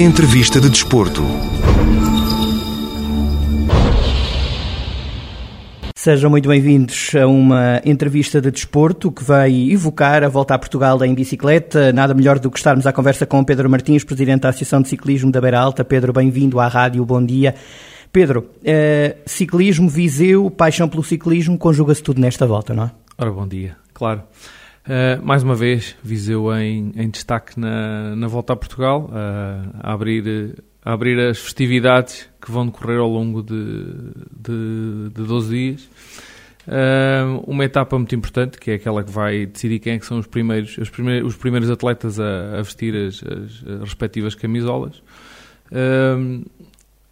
Entrevista de Desporto. Sejam muito bem-vindos a uma entrevista de desporto que vai evocar a volta a Portugal em bicicleta. Nada melhor do que estarmos à conversa com Pedro Martins, Presidente da Associação de Ciclismo da Beira Alta. Pedro, bem-vindo à rádio, bom dia. Pedro, eh, ciclismo, Viseu, paixão pelo ciclismo, conjuga-se tudo nesta volta, não é? Ora, bom dia, claro. Uh, mais uma vez, Viseu em, em destaque na, na volta a Portugal, uh, a, abrir, a abrir as festividades que vão decorrer ao longo de, de, de 12 dias. Uh, uma etapa muito importante, que é aquela que vai decidir quem é que são os primeiros, os primeiros, os primeiros atletas a, a vestir as, as, as, respectivas camisolas.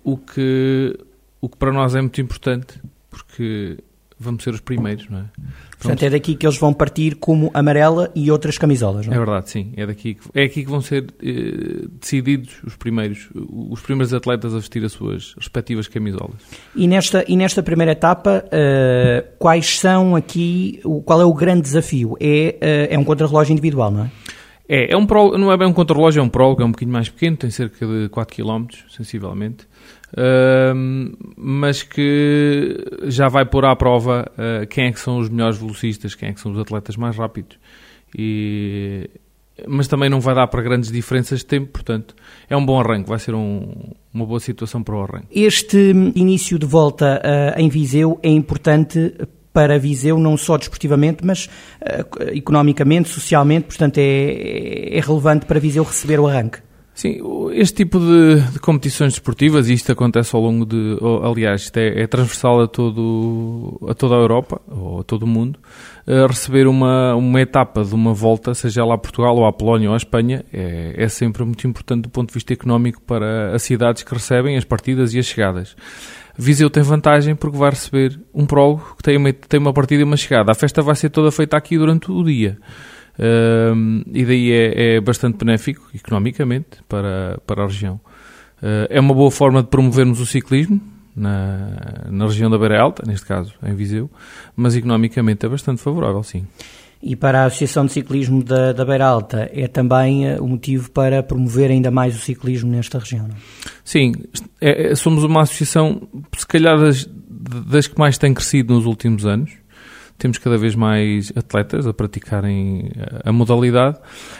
o, que, o que para nós é muito importante, porque vamos ser os primeiros, não é? Portanto, é daqui que eles vão partir como amarela e outras camisolas, não é? É verdade, sim. É, daqui que, é aqui que vão ser eh, decididos os primeiros, os primeiros atletas a vestir as suas respectivas camisolas. E nesta, e nesta primeira etapa, uh, quais são aqui, o, qual é o grande desafio? É, uh, é um contrarrelógio individual, não é? É, é um pro, não é bem um contrarrelógio, é um prólogo, é um bocadinho mais pequeno, tem cerca de 4 km, sensivelmente mas que já vai pôr à prova uh, quem é que são os melhores velocistas, quem é que são os atletas mais rápidos. E, mas também não vai dar para grandes diferenças de tempo, portanto, é um bom arranque, vai ser um, uma boa situação para o arranque. Este início de volta uh, em Viseu é importante para Viseu, não só desportivamente, mas uh, economicamente, socialmente, portanto, é, é relevante para Viseu receber o arranque. Sim, este tipo de, de, competições desportivas, e isto acontece ao longo de. Aliás, isto é, é transversal a, todo, a toda a Europa, ou a todo o mundo. receber uma, uma etapa de uma volta, seja lá a Portugal, ou a Polónia, ou a Espanha, é, é sempre muito importante do ponto de vista económico para as cidades que recebem as partidas e as chegadas. Viseu tem vantagem porque vai receber um prólogo que tem uma, tem uma partida e uma chegada. A festa vai ser toda feita aqui durante o dia. Uh, e daí é, é, bastante benéfico economicamente para, para a região. Uh, é uma boa forma de promovermos o ciclismo na, na região da Beira Alta, neste caso em Viseu, mas economicamente é bastante favorável, sim. E para a Associação de Ciclismo da, da Beira Alta é também uh, o motivo para promover ainda mais o ciclismo nesta região, não? É? Sim, é, é, somos uma associação, se calhar das, das que mais tem crescido nos últimos anos temos cada vez mais atletas a praticarem a modalidade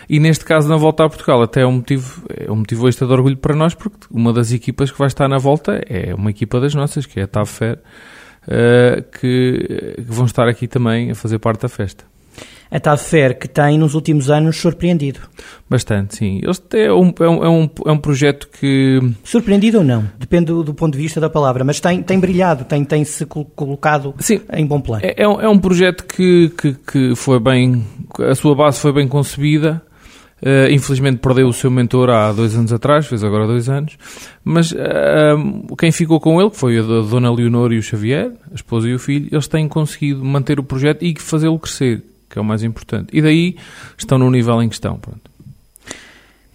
e neste caso na volta a Portugal até é um motivo, é um motivo extra de orgulho para nós porque uma das equipas que vai estar na volta é uma equipa das nossas, que é a TAVFER, uh, que, que vão estar aqui também a fazer parte da festa a TADFER, que tem nos últimos anos surpreendido. Bastante, sim. É um, é, um, é, um, é um projeto que. Surpreendido ou não, depende do, do, ponto de vista da palavra, mas tem, tem brilhado, tem, tem se colocado sim, em bom plano. É, é, um, é um projeto que, que, que foi bem. A sua base foi bem concebida. Uh, infelizmente perdeu o seu mentor há dois anos atrás, fez agora dois anos, mas uh, quem ficou com ele, que foi a Dona Leonor e o Xavier, a esposa e o filho, eles têm conseguido manter o projeto e fazê-lo crescer que é o mais importante. E daí estão no nível em que estão. Pronto.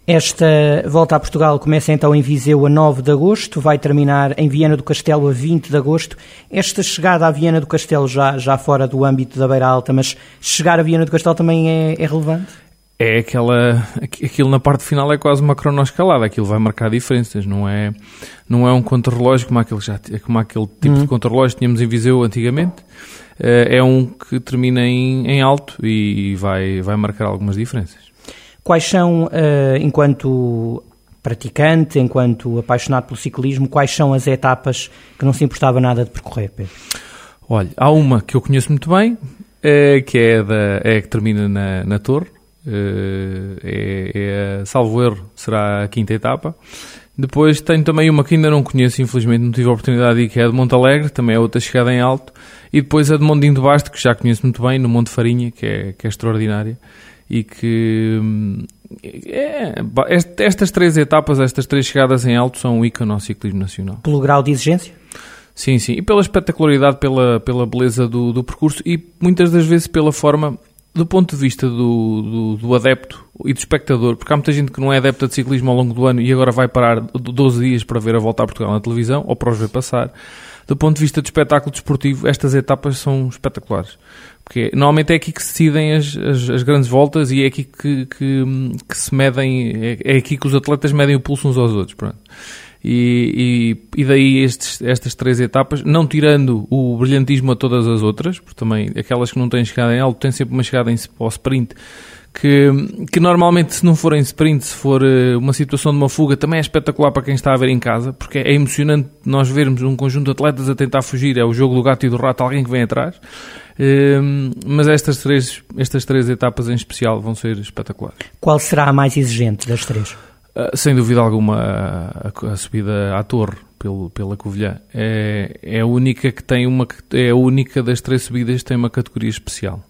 Esta volta a Portugal começa então em Viseu a 9 de agosto, vai terminar em Viana do Castelo a 20 de agosto. Esta chegada à Viana do Castelo, já, já fora do âmbito da Beira Alta, mas chegar a Viana do Castelo também é, é relevante? É aquela. Aquilo na parte final é quase uma cronoescalada, aquilo vai marcar diferenças, não é, não é um contrarrelógio como aquele, já, como aquele tipo uhum. de contrarrelógio que tínhamos em Viseu antigamente é um que termina em, em alto e vai, vai marcar algumas diferenças. Quais são, eh, enquanto praticante, enquanto apaixonado pelo ciclismo, quais são as etapas que não se importava nada de percorrer, Pedro? Olha, há uma que eu conheço muito bem, é, que é, da, é que termina na, na Torre, é, é, salvo erro, será a quinta etapa. Depois tenho também uma que ainda não conheço, infelizmente não tive a oportunidade de ir, que é a de Monte Alegre, também é outra chegada em alto. E depois a de Mondinho de Basto, que já conheço muito bem, no Monte Farinha, que é, que é extraordinária. E que. Hum, é, estas três etapas, estas três chegadas em alto, são um ícone ao ciclismo nacional. Pelo grau de exigência? Sim, sim. E pela espetacularidade, pela, pela beleza do, do percurso e muitas das vezes pela forma do ponto de vista do, do, do, adepto e do espectador, porque há muita gente que não é adepta de ciclismo ao longo do ano e agora vai parar 12 dias para ver a volta a Portugal na televisão ou para os ver passar. Do ponto de vista do espetáculo desportivo, estas etapas são espetaculares. Porque normalmente é aqui que se decidem as, as, as grandes voltas e é aqui que, que, que se medem, é, é, aqui que os atletas medem o pulso uns aos outros. Pronto. E, e, e, daí estes, estas três etapas, não tirando o brilhantismo a todas as outras, porque também aquelas que não têm chegada em alto têm sempre uma chegada em, ao sprint que, que normalmente se não for em sprint, se for uh, uma situação de uma fuga, também é espetacular para quem está a ver em casa, porque é emocionante nós vermos um conjunto de atletas a tentar fugir, é o jogo do gato e do rato, alguém que vem atrás. Uh, mas estas três, estas três etapas em especial vão ser espetaculares. Qual será a mais exigente das três? Uh, sem dúvida alguma, a, a, subida à torre pelo, pela Covilhã é, é a única que tem uma é a única das três subidas que tem uma categoria especial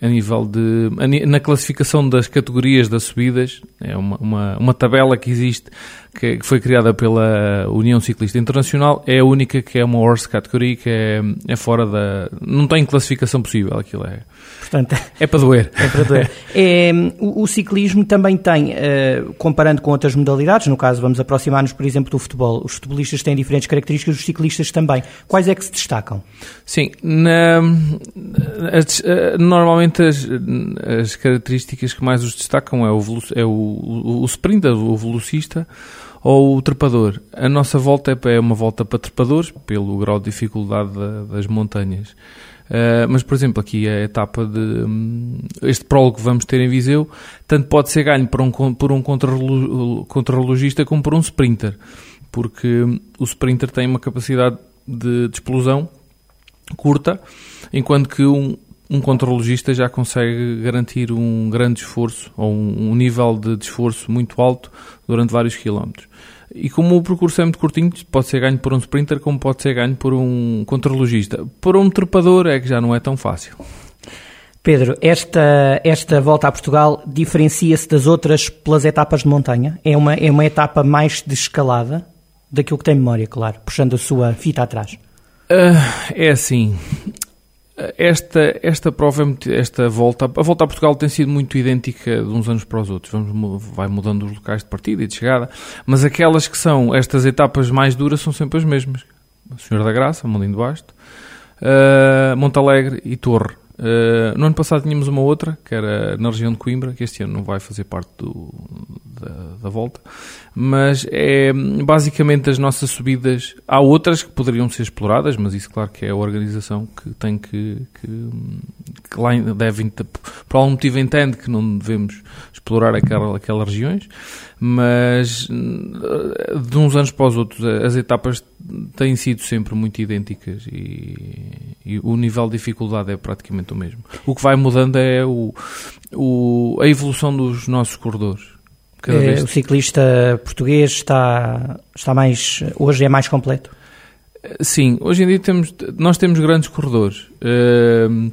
a nível de. na classificação das categorias das subidas, é uma, uma, uma tabela que existe, que, foi criada pela União Ciclista Internacional, é a única que é uma horse category, que é, é fora da. não tem classificação possível, aquilo é. Portanto, é para doer. É para doer. é, o, o, ciclismo também tem, uh, comparando com outras modalidades, no caso, vamos aproximar-nos, por exemplo, do futebol. Os futebolistas têm diferentes características, os ciclistas também. Quais é que se destacam? Sim, na, as, eh, normalmente as, as, características que mais os destacam é o, é o, o, o sprinter, o velocista ou o trepador. A nossa volta é, é uma volta para trepadores, pelo grau de dificuldade das montanhas. Uh, mas, por exemplo, aqui a etapa de. Um, este prólogo que vamos ter em Viseu, tanto pode ser ganho por um, por um contrarrelogista como por um sprinter, porque o sprinter tem uma capacidade de, de explosão curta, enquanto que um, um contrarrelogista já consegue garantir um grande esforço ou um, um nível de, de esforço muito alto durante vários quilómetros. E como o percurso é muito curtinho, pode ser ganho por um sprinter, como pode ser ganho por um contrarrelogista. Por um trepador é que já não é tão fácil. Pedro, esta, esta volta a Portugal diferencia-se das outras pelas etapas de montanha? É uma, é uma etapa mais de escalada, daquilo que tem memória, claro, puxando a sua fita atrás? Uh, é assim, esta, esta prova, é esta volta, a volta a Portugal tem sido muito idêntica de uns anos para os outros. Vamos, vai mudando os locais de partida e de chegada, mas aquelas que são estas etapas mais duras são sempre as mesmas. Senhor da Graça, Molinho de Basto, uh, Montalegre e Torre. Uh, no ano passado tínhamos uma outra, que era na região de Coimbra, que este ano não vai fazer parte do, da, da, volta, mas é basicamente as nossas subidas. Há outras que poderiam ser exploradas, mas isso, claro, que é a organização que tem que. que, que lá devem, por algum motivo, entende que não devemos explorar aquela, aquelas regiões, mas de uns anos para os outros, as etapas têm sido sempre muito idênticas e, e o nível de dificuldade é praticamente o mesmo. O que vai mudando é o, o a evolução dos nossos corredores. É, o ciclista português está, está mais, hoje é mais completo? Sim, hoje em dia temos, nós temos grandes corredores. Uh,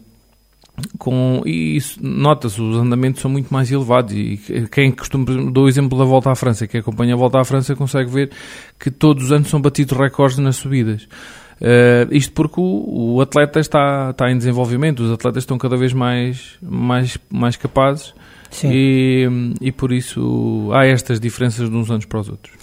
com, e nota-se, os andamentos são muito mais elevados e quem costuma, dou o exemplo da Volta à França, que acompanha a Volta à França consegue ver que todos os anos são batidos recordes nas subidas. Uh, isto porque o, o, atleta está, está em desenvolvimento, os atletas estão cada vez mais, mais, mais capazes e, e por isso há estas diferenças de uns anos para os outros.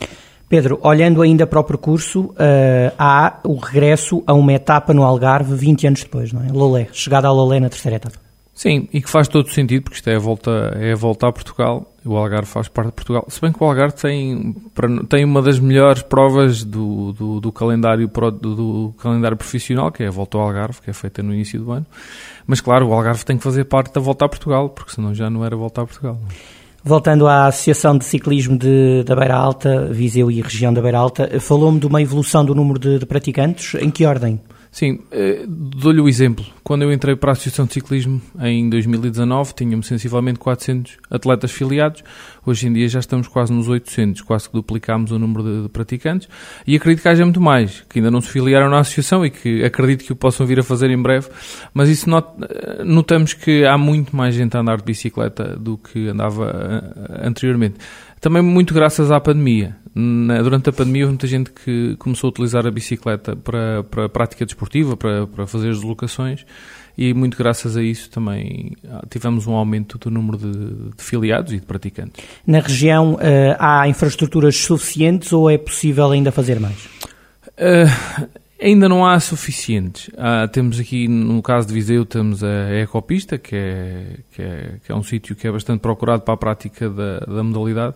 Pedro, olhando ainda para o percurso, uh, há o regresso a uma etapa no Algarve 20 anos depois, não é? Lolé, chegada a Lolé na terceira etapa. Sim, e que faz todo sentido, porque isto é a volta, é a volta a Portugal, o Algarve faz parte de Portugal. Se bem que o Algarve tem, tem uma das melhores provas do, do, do calendário, do, do, calendário profissional, que é a volta ao Algarve, que é feita no início do ano. Mas claro, o Algarve tem que fazer parte da volta a Portugal, porque senão já não era volta a Portugal. Voltando à Associação de Ciclismo de, da Beira Alta, Viseu e região da Beira Alta, falou-me de uma evolução do número de, de praticantes. Em que ordem? Sim, eh, dou-lhe o exemplo. Quando eu entrei para a Associação de Ciclismo em 2019, tínhamos sensivelmente 400 atletas filiados. Hoje em dia já estamos quase nos 800, quase que duplicámos o número de, de praticantes. E acredito que haja muito mais, que ainda não se filiaram na Associação e que acredito que o possam vir a fazer em breve. Mas isso not, notamos que há muito mais gente a andar de bicicleta do que andava eh, anteriormente. Também muito graças à pandemia. Na, durante a pandemia houve muita gente que começou a utilizar a bicicleta para, para prática desportiva, para, para fazer as deslocações e muito graças a isso também ah, tivemos um aumento do número de, de filiados e de praticantes. Na região uh, há infraestruturas suficientes ou é possível ainda fazer mais? Uh, Ainda não há suficientes. Ah, temos aqui, no caso de Viseu, temos a Ecopista, que é, que é, que é um sítio que é bastante procurado para a prática da, da modalidade,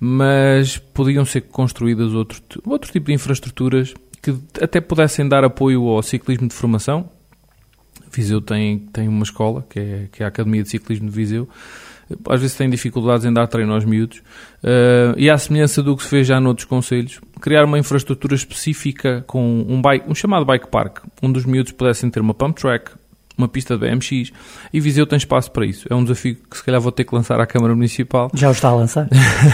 mas podiam ser construídas outro, outro tipo de infraestruturas que até pudessem dar apoio ao ciclismo de formação. Viseu tem, tem uma escola, que é, que é a Academia de Ciclismo de Viseu, às vezes têm dificuldades em dar treino aos miúdos, uh, e à semelhança do que se fez já noutros conselhos, criar uma infraestrutura específica com um, bike, um chamado bike park, onde os miúdos pudessem ter uma pump track, uma pista de BMX, e Viseu tem espaço para isso. É um desafio que se calhar vou ter que lançar à Câmara Municipal. Já o está a lançar.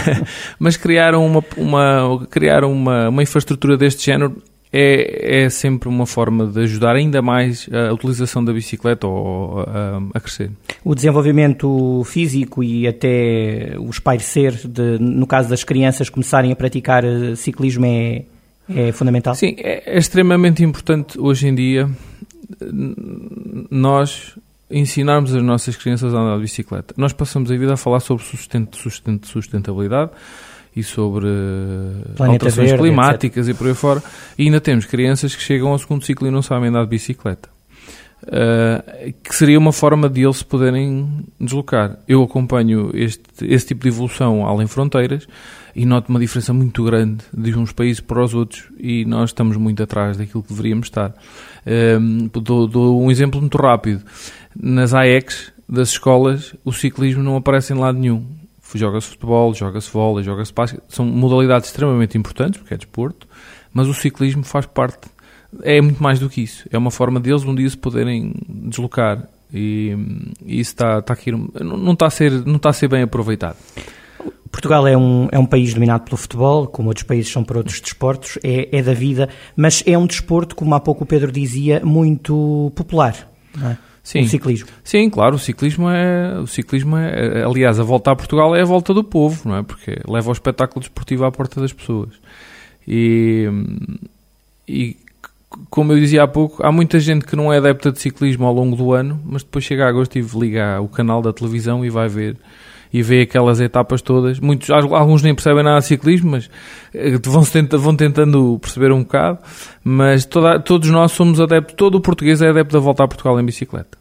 Mas criar uma, uma, criar uma, uma infraestrutura deste género é, é sempre uma forma de ajudar ainda mais a utilização da bicicleta ou, a, a, crescer. O desenvolvimento físico e até o espairecer, de, no caso das crianças começarem a praticar eh, ciclismo, é, é fundamental? Sim, é, é extremamente importante hoje em dia nós ensinarmos as nossas crianças a andar de bicicleta. Nós passamos a vida a falar sobre sustento, sustento, sustentabilidade e sobre Planeta alterações verde, climáticas etc. e por aí fora. E ainda temos crianças que chegam ao segundo ciclo e não sabem andar de bicicleta. Uh, que seria uma forma de eles se poderem deslocar. Eu acompanho este, este tipo de evolução além fronteiras e noto uma diferença muito grande de uns países para os outros e nós estamos muito atrás daquilo que deveríamos estar. Uh, dou, dou um exemplo muito rápido. Nas AECs das escolas, o ciclismo não aparece em lado nenhum joga-se futebol, joga-se vôlei, joga-se basquete. São modalidades extremamente importantes, porque é desporto, mas o ciclismo faz parte, é muito mais do que isso. É uma forma deles um dia se poderem deslocar e, e isso está, está aqui, não está, a ser, não está a ser bem aproveitado. Portugal é um, é um país dominado pelo futebol, como outros países são por outros desportos, é, é da vida, mas é um desporto, como há pouco o Pedro dizia, muito popular. Não é? Sim. O ciclismo. Sim, claro, o ciclismo é, o ciclismo é, aliás, a volta a Portugal é a volta do povo, não é? Porque leva o espetáculo desportivo à porta das pessoas. E, e como eu dizia há pouco, há muita gente que não é adepta de ciclismo ao longo do ano, mas depois chega a agosto e liga o canal da televisão e vai ver e vê aquelas etapas todas. Muitos, alguns nem percebem nada de ciclismo, mas eh, vão, tenta, vão tentando perceber um bocado. Mas toda, todos nós somos adeptos, todo o português é adepto da volta a Portugal em bicicleta.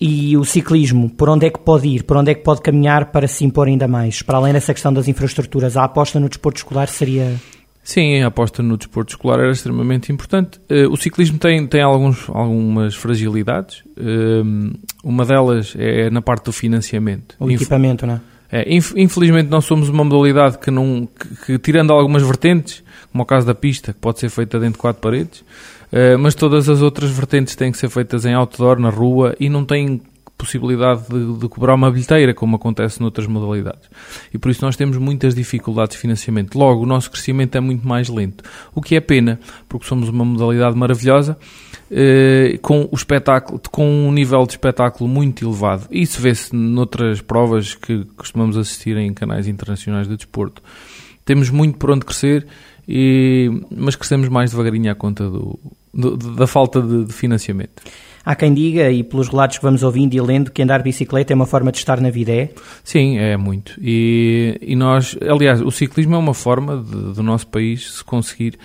E o ciclismo, por onde é que pode ir? Por onde é que pode caminhar para se impor ainda mais? Para além dessa questão das infraestruturas, a aposta no desporto escolar seria Sim, a aposta no desporto escolar era extremamente importante. Uh, o ciclismo tem, tem alguns, algumas fragilidades. Uh, uma delas é na parte do financiamento. O Inf equipamento, não é? é? Infelizmente nós somos uma modalidade que, não, que, que, tirando algumas vertentes, como o caso da pista, que pode ser feita dentro de quatro paredes, uh, mas todas as outras vertentes têm que ser feitas em outdoor, na rua, e não têm possibilidade de, de, cobrar uma bilheteira, como acontece noutras modalidades. E por isso nós temos muitas dificuldades de financiamento. Logo, o nosso crescimento é muito mais lento. O que é pena, porque somos uma modalidade maravilhosa, eh, com, o espetáculo, com um nível de espetáculo muito elevado. Isso vê-se noutras provas que costumamos assistir em canais internacionais de desporto. Temos muito por onde crescer, e, mas crescemos mais devagarinho à conta do, do, da falta de, de financiamento. Há quem diga, e pelos relatos que vamos ouvindo e lendo, que andar de bicicleta é uma forma de estar na vida, é? Sim, é muito. E, e nós, aliás, o ciclismo é uma forma de, do nosso país se conseguir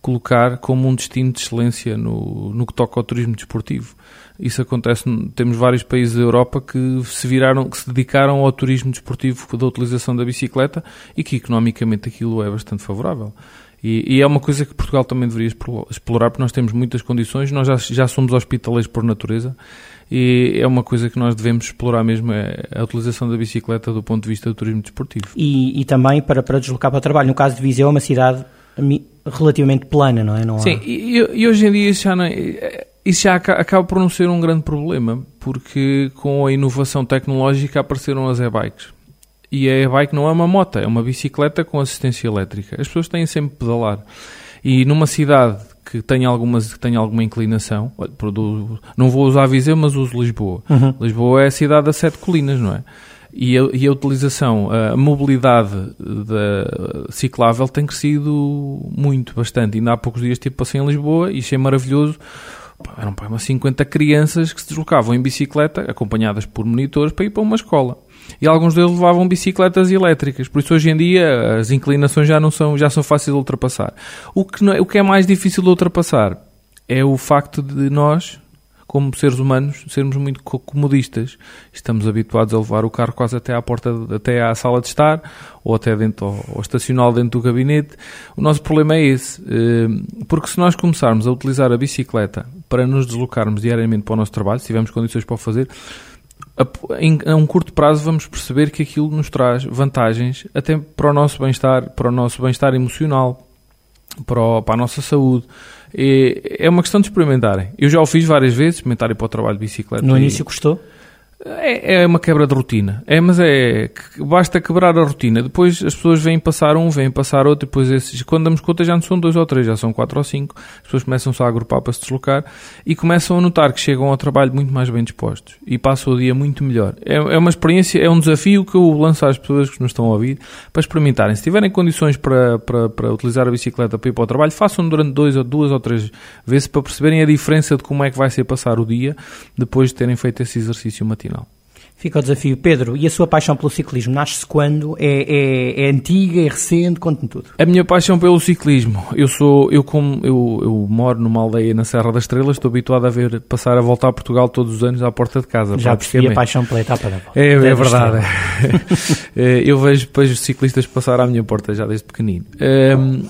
colocar como um destino de excelência no, no que toca ao turismo desportivo. Isso acontece, temos vários países da Europa que se viraram, que se dedicaram ao turismo desportivo da utilização da bicicleta e que economicamente aquilo é bastante favorável. E, e, é uma coisa que Portugal também deveria explorar, porque nós temos muitas condições, nós já, já somos hospitaleiros por natureza, e é uma coisa que nós devemos explorar mesmo, é a utilização da bicicleta do ponto de vista do turismo desportivo. E, e também para, para deslocar para o trabalho. No caso de Viseu, é uma cidade relativamente plana, não é? Não há... Sim, e, e, hoje em dia isso já, não, é, isso já acaba por não ser um grande problema, porque com a inovação tecnológica apareceram as e-bikes. E a e-bike não é uma moto, é uma bicicleta com assistência elétrica. As pessoas têm sempre pedalar. E numa cidade que tem, algumas, que tem alguma inclinação, não vou usar Viseu, mas uso Lisboa. Uhum. Lisboa é a cidade das sete colinas, não é? E a, e a, utilização, a mobilidade da ciclável tem crescido muito, bastante. Ainda há poucos dias tipo, passei em Lisboa e achei maravilhoso. Eram pá, umas 50 crianças que se deslocavam em bicicleta, acompanhadas por monitores, para ir para uma escola. E alguns deles levavam bicicletas elétricas. Por isso hoje em dia as inclinações já não são, já são fáceis de ultrapassar. O que, é, o que é mais difícil de ultrapassar é o facto de nós, como seres humanos, sermos muito comodistas. Estamos habituados a levar o carro quase até à porta, até à sala de estar, ou até dentro, ou, ou estacioná dentro do gabinete. O nosso problema é esse, eh, porque se nós começarmos a utilizar a bicicleta para nos deslocarmos diariamente para o nosso trabalho, se tivermos condições para o fazer, a, em, a um curto prazo vamos perceber que aquilo nos traz vantagens até para o nosso bem-estar, para o nosso bem-estar emocional, para, o, para a nossa saúde. É, é uma questão de experimentarem. Eu já o fiz várias vezes, experimentarem para o trabalho de bicicleta. No início custou? É, é, uma quebra de rotina. É, mas é basta quebrar a rotina. Depois as pessoas vêm passar um, vêm passar outro, depois esses, quando damos conta já não são dois ou três, já são quatro ou cinco. As pessoas começam-se a agrupar para se deslocar e começam a notar que chegam ao trabalho muito mais bem dispostos e passam o dia muito melhor. É, é uma experiência, é um desafio que eu lanço às pessoas que nos estão a ouvir para experimentarem. Se tiverem condições para, para, para utilizar a bicicleta para ir para o trabalho, façam durante dois ou duas ou três vezes para perceberem a diferença de como é que vai ser passar o dia depois de terem feito esse exercício matinal. Fica o desafio. Pedro, e a sua paixão pelo ciclismo? Nasce-se quando? É, é, é, antiga, é recente? Conte-me tudo. A minha paixão pelo ciclismo. Eu sou, eu como, eu, eu, moro numa aldeia na Serra das Estrelas, estou habituado a ver passar a voltar a Portugal todos os anos à porta de casa. Já percebi a paixão pela etapa da volta. É, é verdade. É, eu vejo depois os ciclistas passar à minha porta já desde pequenino. Um,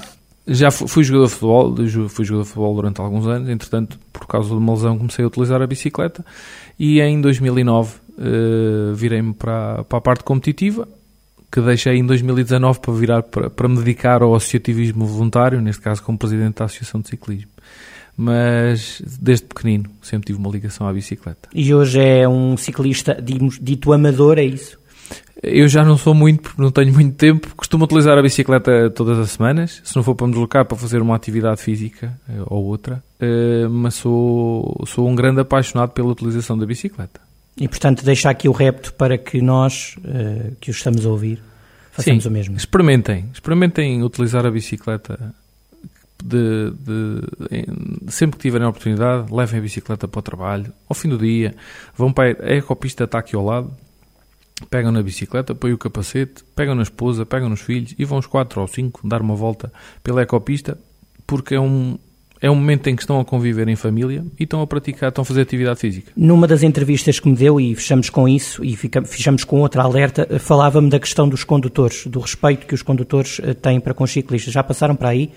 já fui jogador de futebol, fui jogador de futebol durante alguns anos, entretanto, por causa de uma lesão, comecei a utilizar a bicicleta e em 2009 uh, virei-me para, para a parte competitiva, que deixei em 2019 para virar para, para me dedicar ao associativismo voluntário, neste caso como presidente da Associação de Ciclismo. Mas desde pequenino sempre tive uma ligação à bicicleta. E hoje é um ciclista dito amador, é isso? Eu já não sou muito, porque não tenho muito tempo. Costumo utilizar a bicicleta todas as semanas, se não for para me deslocar para fazer uma atividade física eh, ou outra. Eh, mas sou, sou um grande apaixonado pela utilização da bicicleta. E, portanto, deixar aqui o repto para que nós, uh, que os estamos a ouvir, façamos Sim, o mesmo. Experimentem. Experimentem utilizar a bicicleta. De, de, sempre que tiverem a oportunidade, levem a bicicleta para o trabalho. Ao fim do dia, vão para a ecopista está aqui ao lado. Pegam na bicicleta, põem o capacete, pegam na esposa, pegam nos filhos e vão os quatro ou cinco dar uma volta pela ecopista, porque é um, é um momento em que estão a conviver em família e estão a praticar, estão a fazer atividade física. Numa das entrevistas que me deu, e fechamos com isso, e fechamos com outra alerta, falava-me da questão dos condutores, do respeito que os condutores eh, têm para com os ciclistas. Já passaram para aí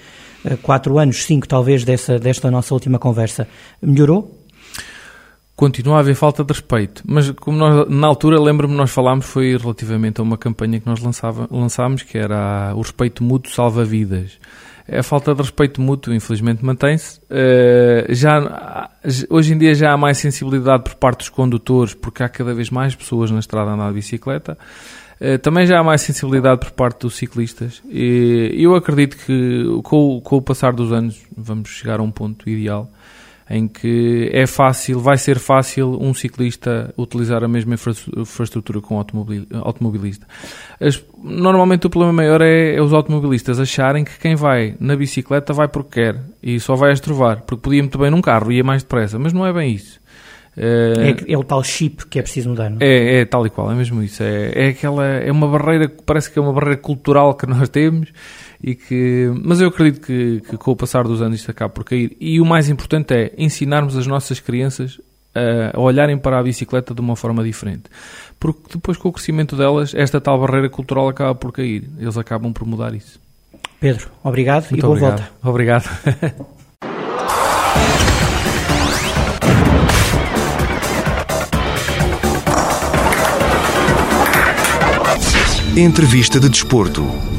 eh, quatro anos, cinco talvez, dessa, desta nossa última conversa. Melhorou? Continua a haver falta de respeito, mas como nós, na altura, lembro-me, nós falámos, foi relativamente a uma campanha que nós lançava, lançámos, que era o respeito mútuo salva vidas a falta de respeito mútuo, infelizmente, mantém-se. Uh, já, hoje em dia já há mais sensibilidade por parte dos condutores, porque há cada vez mais pessoas na estrada a andar de bicicleta. Uh, também já há mais sensibilidade por parte dos ciclistas. E eu acredito que com, com o passar dos anos vamos chegar a um ponto ideal em que é fácil, vai ser fácil um ciclista utilizar a mesma infraestrutura com o automobilista. As, normalmente o problema maior é, é, os automobilistas acharem que quem vai na bicicleta vai porque quer e só vai a estrovar, porque podia muito bem num carro, ia mais depressa, mas não é bem isso. É, é, é, o tal chip que é preciso mudar, não é? É, é tal e qual, é mesmo isso. É, é aquela, é uma barreira, parece que é uma barreira cultural que nós temos e que, mas eu acredito que, que com o passar dos anos isto acaba por cair. E o mais importante é ensinarmos as nossas crianças a olharem para a bicicleta de uma forma diferente. Porque depois, com o crescimento delas, esta tal barreira cultural acaba por cair. Eles acabam por mudar isso. Pedro, obrigado Muito e boa obrigado. volta. Obrigado. Entrevista de Desporto.